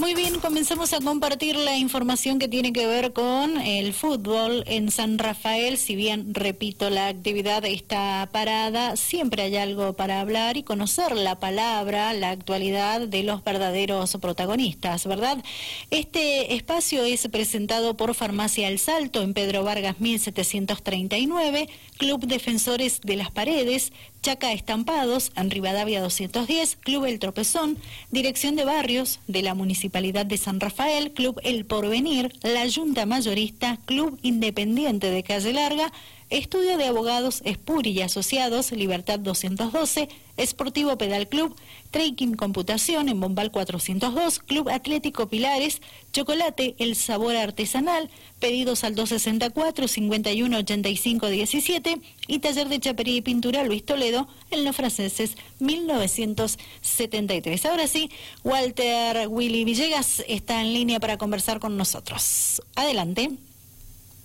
Muy bien, comenzamos a compartir la información que tiene que ver con el fútbol en San Rafael. Si bien, repito, la actividad está parada, siempre hay algo para hablar y conocer la palabra, la actualidad de los verdaderos protagonistas, ¿verdad? Este espacio es presentado por Farmacia El Salto en Pedro Vargas 1739, Club Defensores de las Paredes, Chaca Estampados, en Rivadavia 210, Club El Tropezón, Dirección de Barrios de la Municipalidad de San Rafael, Club El Porvenir, la Junta Mayorista, Club Independiente de Calle Larga, Estudio de Abogados Espuri y Asociados, Libertad 212, Esportivo Pedal Club, Trekking Computación en Bombal 402, Club Atlético Pilares, Chocolate El Sabor Artesanal, pedidos al 264 51 85 17 y Taller de Chapería y Pintura Luis Toledo en Los Franceses 1973. Ahora sí, Walter Willy Villegas está en línea para conversar con nosotros. Adelante.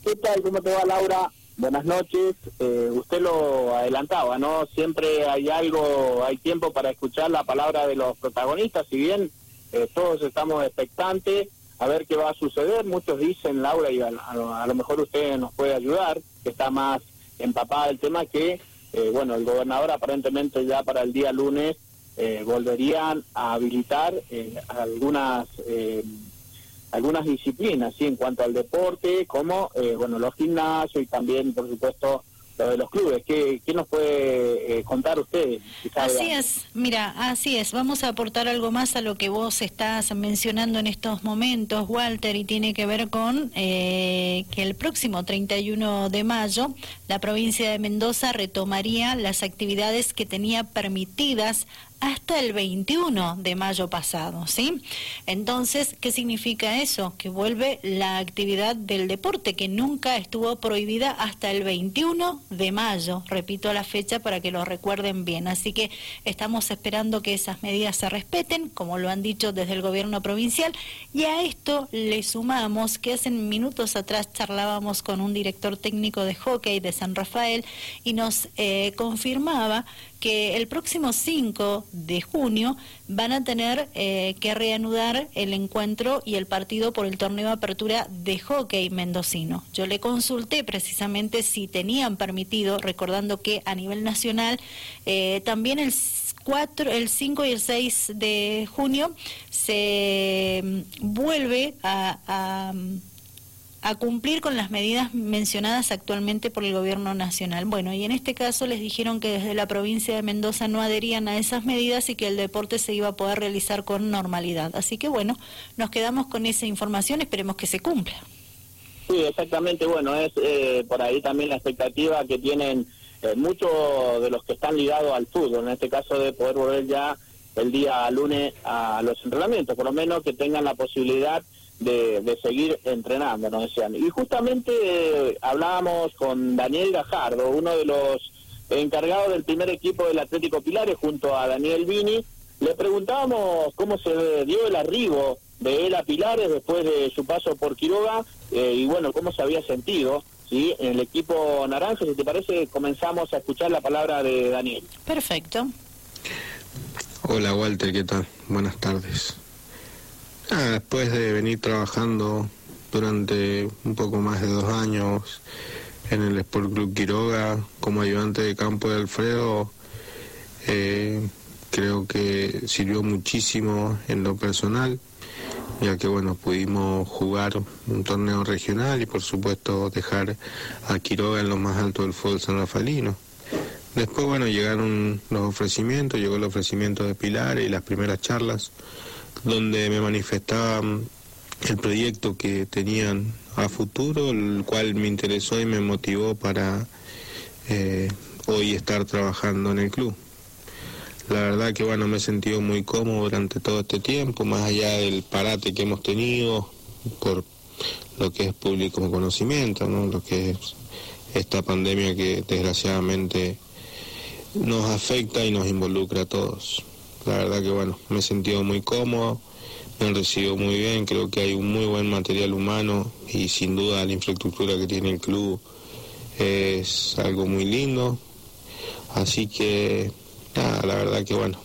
¿Qué tal? ¿Cómo te va Laura? Buenas noches. Eh, usted lo adelantaba, ¿no? Siempre hay algo, hay tiempo para escuchar la palabra de los protagonistas, si bien eh, todos estamos expectantes a ver qué va a suceder. Muchos dicen, Laura, y a, lo mejor usted nos puede ayudar, que está más empapada del tema, que, eh, bueno, el gobernador aparentemente ya para el día lunes volverían a habilitar algunas algunas disciplinas, sí, en cuanto al deporte, como, eh, bueno, los gimnasios y también, por supuesto, lo de los clubes. ¿Qué, qué nos puede eh, contar usted? Así es, mira, así es. Vamos a aportar algo más a lo que vos estás mencionando en estos momentos, Walter, y tiene que ver con eh, que el próximo 31 de mayo la provincia de Mendoza retomaría las actividades que tenía permitidas hasta el 21 de mayo pasado, ¿sí? Entonces, ¿qué significa eso? Que vuelve la actividad del deporte que nunca estuvo prohibida hasta el 21 de mayo. Repito la fecha para que lo recuerden bien. Así que estamos esperando que esas medidas se respeten, como lo han dicho desde el gobierno provincial, y a esto le sumamos que hace minutos atrás charlábamos con un director técnico de hockey de San Rafael y nos eh, confirmaba que el próximo 5 de junio van a tener eh, que reanudar el encuentro y el partido por el torneo de apertura de hockey mendocino. Yo le consulté precisamente si tenían permitido, recordando que a nivel nacional eh, también el 4, el 5 y el 6 de junio se mm, vuelve a a cumplir con las medidas mencionadas actualmente por el gobierno nacional. Bueno, y en este caso les dijeron que desde la provincia de Mendoza no adherían a esas medidas y que el deporte se iba a poder realizar con normalidad. Así que bueno, nos quedamos con esa información, esperemos que se cumpla. Sí, exactamente, bueno, es eh, por ahí también la expectativa que tienen eh, muchos de los que están ligados al fútbol, en este caso de poder volver ya el día lunes a los entrenamientos, por lo menos que tengan la posibilidad de, seguir entrenando, nos decían. Y justamente eh, hablábamos con Daniel Gajardo, uno de los encargados del primer equipo del Atlético Pilares, junto a Daniel Vini. Le preguntábamos cómo se dio el arribo de él a Pilares después de su paso por Quiroga eh, y bueno, cómo se había sentido. ¿sí? En el equipo naranja, si te parece, comenzamos a escuchar la palabra de Daniel. Perfecto. Hola Walter, ¿qué tal? Buenas tardes. Después de venir trabajando durante un poco más de dos años en el Sport Club Quiroga como ayudante de campo de Alfredo, eh, creo que sirvió muchísimo en lo personal, ya que bueno, pudimos jugar un torneo regional y por supuesto dejar a Quiroga en lo más alto del fútbol san rafaelino. Después bueno, llegaron los ofrecimientos, llegó el ofrecimiento de Pilar y las primeras charlas donde me manifestaban el proyecto que tenían a futuro, el cual me interesó y me motivó para eh, hoy estar trabajando en el club. La verdad que bueno, me he sentido muy cómodo durante todo este tiempo, más allá del parate que hemos tenido por lo que es público conocimiento, ¿no? lo que es esta pandemia que desgraciadamente nos afecta y nos involucra a todos. La verdad que bueno, me he sentido muy cómodo, me han recibido muy bien, creo que hay un muy buen material humano y sin duda la infraestructura que tiene el club es algo muy lindo. Así que nada, la verdad que bueno,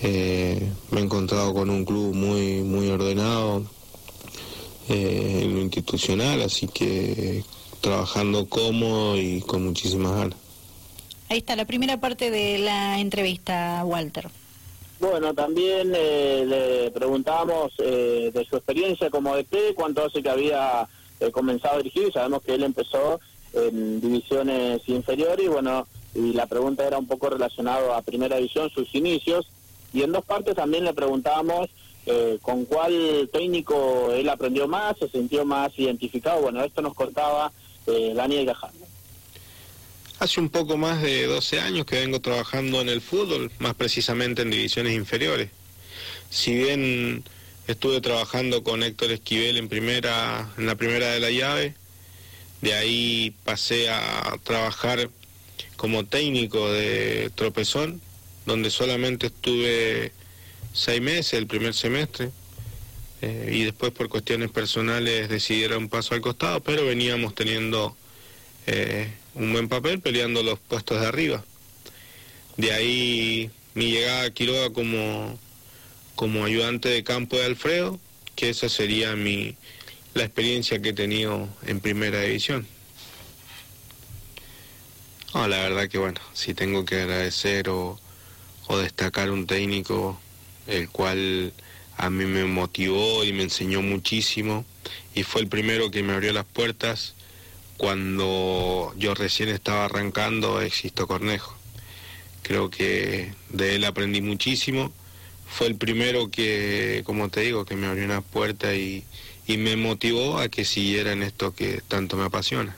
Eh, me he encontrado con un club muy, muy ordenado eh, en lo institucional, así que trabajando cómodo y con muchísimas ganas. Ahí está la primera parte de la entrevista, Walter. Bueno, también eh, le preguntamos eh, de su experiencia como DT, cuánto hace que había eh, comenzado a dirigir, sabemos que él empezó en divisiones inferiores y bueno, y la pregunta era un poco relacionado a Primera División, sus inicios, y en dos partes también le preguntábamos con cuál técnico él aprendió más, se sintió más identificado, bueno, esto nos contaba Daniel Gajardo. Hace un poco más de 12 años que vengo trabajando en el fútbol, más precisamente en divisiones inferiores. Si bien estuve trabajando con Héctor Esquivel en primera, en la primera de la llave, de ahí pasé a trabajar como técnico de tropezón, donde solamente estuve seis meses el primer semestre. Eh, y después por cuestiones personales decidí dar un paso al costado, pero veníamos teniendo eh, un buen papel peleando los puestos de arriba. De ahí mi llegada a Quiroga como, como ayudante de campo de Alfredo, que esa sería mi, la experiencia que he tenido en primera división. la verdad que bueno, si tengo que agradecer o, o destacar un técnico el cual a mí me motivó y me enseñó muchísimo y fue el primero que me abrió las puertas cuando yo recién estaba arrancando Existo Cornejo. Creo que de él aprendí muchísimo. Fue el primero que, como te digo, que me abrió una puerta y, me motivó a que siguiera en esto que tanto me apasiona.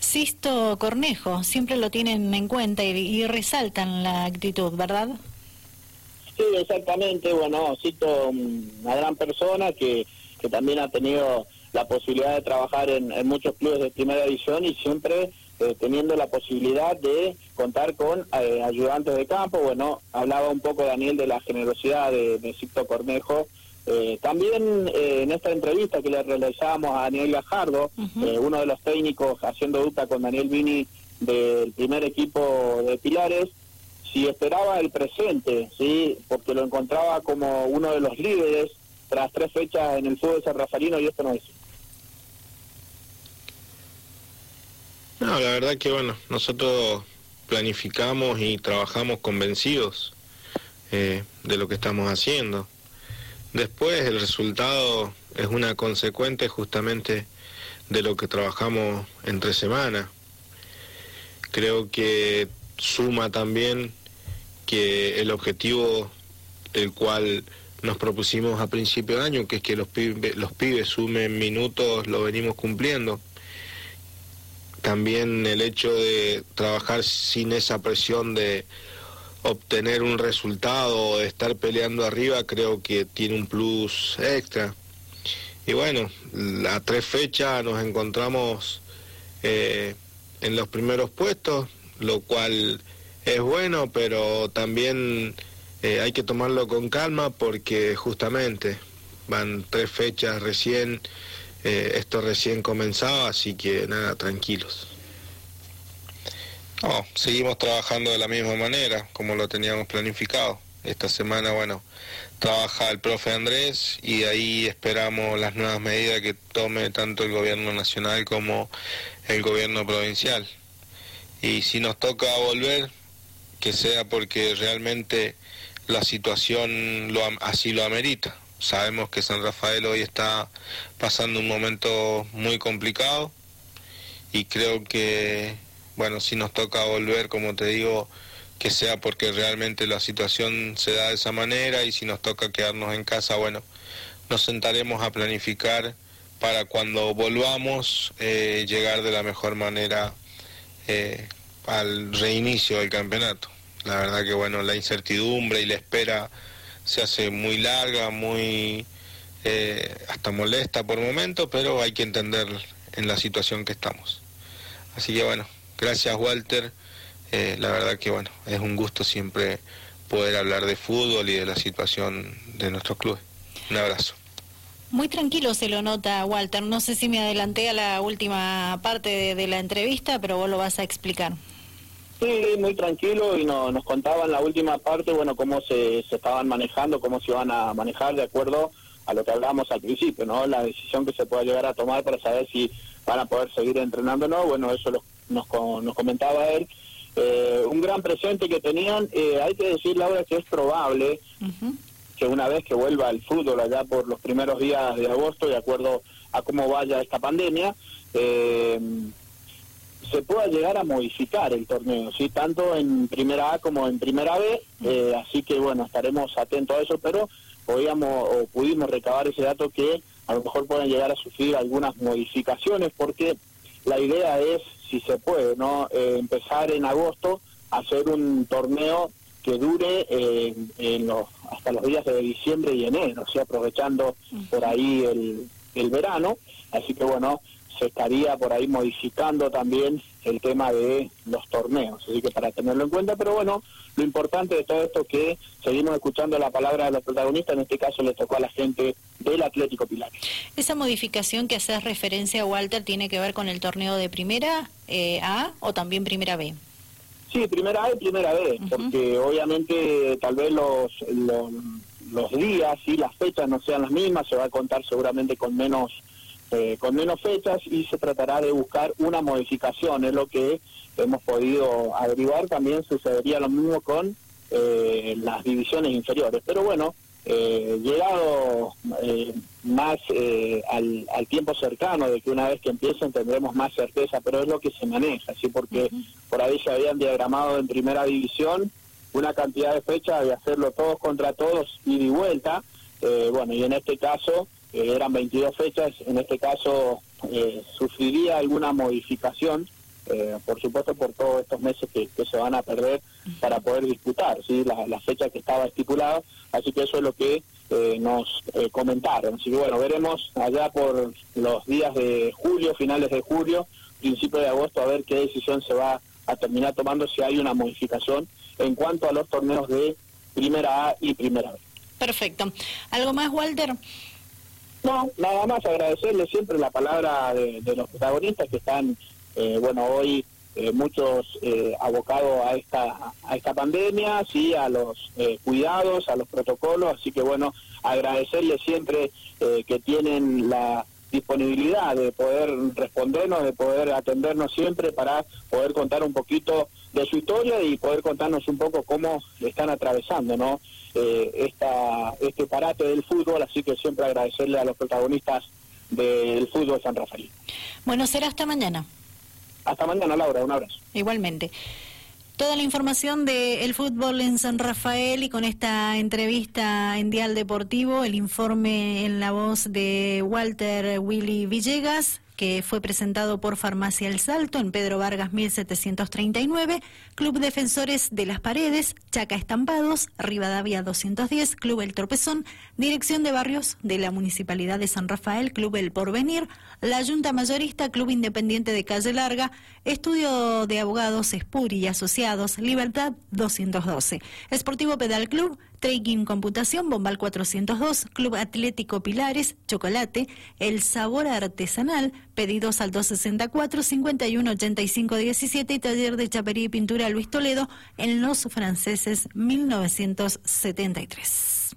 Sisto Cornejo, siempre lo tienen en cuenta y, resaltan la actitud, ¿verdad? Sí, exactamente. Bueno, Sisto, una gran persona que, que también ha tenido la posibilidad de trabajar en, muchos clubes de primera división y siempre eh, teniendo la posibilidad de contar con eh, ayudantes de campo. Bueno, hablaba un poco Daniel de la generosidad de, de Cornejo. Eh, también en esta entrevista que le realizamos a Daniel Gajardo, uno de los técnicos haciendo duda con Daniel Vini del primer equipo de Pilares, si esperaba el presente, sí, porque lo encontraba como uno de los líderes tras tres fechas en el fútbol de San Rafaelino y esto no es. No, la verdad que bueno, nosotros planificamos y trabajamos convencidos eh, de lo que estamos haciendo. Después el resultado es una consecuente justamente de lo que trabajamos entre semanas. Creo que suma también que el objetivo el cual nos propusimos a principio de año, que es que los pibes, los pibes sumen minutos, lo venimos cumpliendo también el hecho de trabajar sin esa presión de obtener un resultado o de estar peleando arriba creo que tiene un plus extra. Y bueno, a tres fechas nos encontramos eh, en los primeros puestos, lo cual es bueno, pero también eh, hay que tomarlo con calma porque justamente van tres fechas recién eh, esto recién comenzaba, así que nada, tranquilos. No, seguimos trabajando de la misma manera, como lo teníamos planificado. Esta semana, bueno, trabaja el profe Andrés y ahí esperamos las nuevas medidas que tome tanto el gobierno nacional como el gobierno provincial. Y si nos toca volver, que sea porque realmente la situación así lo amerita. Sabemos que San Rafael hoy está pasando un momento muy complicado y creo que, bueno, si nos toca volver, como te digo, que sea porque realmente la situación se da de esa manera y si nos toca quedarnos en casa, bueno, nos sentaremos a planificar para cuando volvamos eh, llegar de la mejor manera eh, al reinicio del campeonato. La verdad que bueno, la incertidumbre y la espera se hace muy larga, muy eh, hasta molesta por momentos, pero hay que entender en la situación que estamos. Así que bueno, gracias Walter, eh, la verdad que bueno, es un gusto siempre poder hablar de fútbol y de la situación de nuestros clubes. Un abrazo. Muy tranquilo se lo nota, Walter. No sé si me adelanté a la última parte de, de la entrevista, pero vos lo vas a explicar. Sí, muy tranquilo y no, nos contaban la última parte, bueno, cómo se, se estaban manejando, cómo se iban a manejar de acuerdo a lo que hablábamos al principio, ¿no? La decisión que se pueda llegar a tomar para saber si van a poder seguir entrenando o no, bueno, eso nos, nos comentaba él. Eh, un gran presente que tenían, eh, hay que decir, Laura, que es probable que una vez que vuelva el fútbol allá por los primeros días de agosto, de acuerdo a cómo vaya esta pandemia, eh, se pueda llegar a modificar el torneo, sí, tanto en primera A como en primera B, eh, así que bueno, estaremos atentos a eso, pero podíamos o pudimos recabar ese dato que a lo mejor pueden llegar a sufrir algunas modificaciones, porque la idea es, si se puede, no eh, empezar en agosto a hacer un torneo que dure eh, en los, hasta los días de diciembre y enero, sea, aprovechando por ahí el, el verano, así que bueno, se estaría por ahí modificando también el tema de los torneos, así que para tenerlo en cuenta, pero bueno, lo importante de todo esto es que seguimos escuchando la palabra de los protagonistas, en este caso le tocó a la gente del Atlético Pilar. ¿Esa modificación que haces referencia, Walter, tiene que ver con el torneo de primera eh, A o también primera B? Sí, primera A y primera B, porque obviamente tal vez los, los, los días y las fechas no sean las mismas, se va a contar seguramente con menos eh, con menos fechas y se tratará de buscar una modificación, es lo que hemos podido averiguar, también sucedería lo mismo con eh, las divisiones inferiores, pero bueno, eh, llegado eh, más al, al, tiempo cercano de que una vez que empiecen tendremos más certeza, pero es lo que se maneja, ¿sí? porque por ahí se habían diagramado en primera división una cantidad de fechas de hacerlo todos contra todos y de vuelta, bueno, y en este caso eran 22 fechas, en este caso eh, sufriría alguna modificación, eh, por supuesto por todos estos meses que, se van a perder para poder disputar ¿sí? la, fecha que estaba estipulada, así que eso es lo que eh, nos comentaron. Así que bueno, veremos allá por los días de julio, finales de julio, principio de agosto, a ver qué decisión se va a terminar tomando si hay una modificación en cuanto a los torneos de primera A y primera B. Perfecto. ¿Algo más, Walter? No, nada más agradecerle siempre la palabra de, los protagonistas que están, eh, bueno, hoy eh, muchos eh, abocados a esta a esta pandemia, sí, a los cuidados, a los protocolos, así que bueno, agradecerles siempre que tienen la disponibilidad de poder respondernos, de poder atendernos siempre para poder contar un poquito de su historia y poder contarnos un poco cómo están atravesando, ¿no? eh, esta, este parate del fútbol, así que siempre agradecerle a los protagonistas del fútbol San Rafael. Bueno, será hasta mañana. Hasta mañana, Laura, un abrazo. Igualmente. Toda la información del fútbol en San Rafael y con esta entrevista en Dial Deportivo, el informe en la voz de Walter Willy Villegas, que fue presentado por Farmacia El Salto en Pedro Vargas 1739, Club Defensores de las Paredes, Chaca Estampados, Rivadavia 210, Club El Tropezón, Dirección de Barrios de la Municipalidad de San Rafael, Club El Porvenir, la Junta Mayorista, Club Independiente de Calle Larga, Estudio de Abogados Espuri y Asociados, Libertad 212, Esportivo Pedal Club, Trekking Computación, Bombal 402, Club Atlético Pilares, Chocolate, El Sabor Artesanal, pedidos al 264 51 85 17 y taller de chapería y pintura Luis Toledo en Los Franceses 1973.